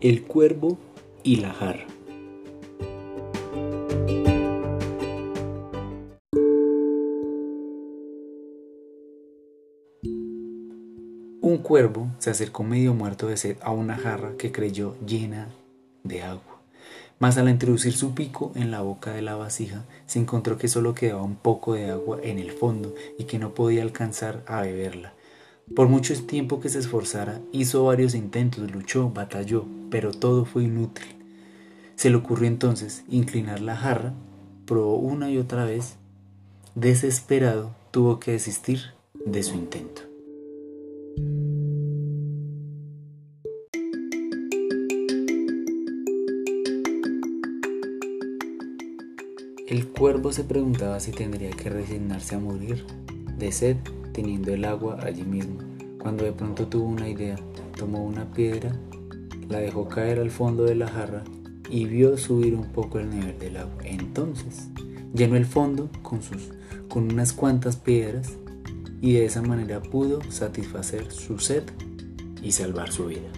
El cuervo y la jarra. Un cuervo se acercó medio muerto de sed a una jarra que creyó llena de agua. Mas al introducir su pico en la boca de la vasija, se encontró que solo quedaba un poco de agua en el fondo y que no podía alcanzar a beberla. Por mucho tiempo que se esforzara, hizo varios intentos, luchó, batalló, pero todo fue inútil. Se le ocurrió entonces inclinar la jarra, probó una y otra vez. Desesperado, tuvo que desistir de su intento. El cuervo se preguntaba si tendría que resignarse a morir de sed teniendo el agua allí mismo, cuando de pronto tuvo una idea, tomó una piedra, la dejó caer al fondo de la jarra y vio subir un poco el nivel del agua. Entonces, llenó el fondo con, sus, con unas cuantas piedras y de esa manera pudo satisfacer su sed y salvar su vida.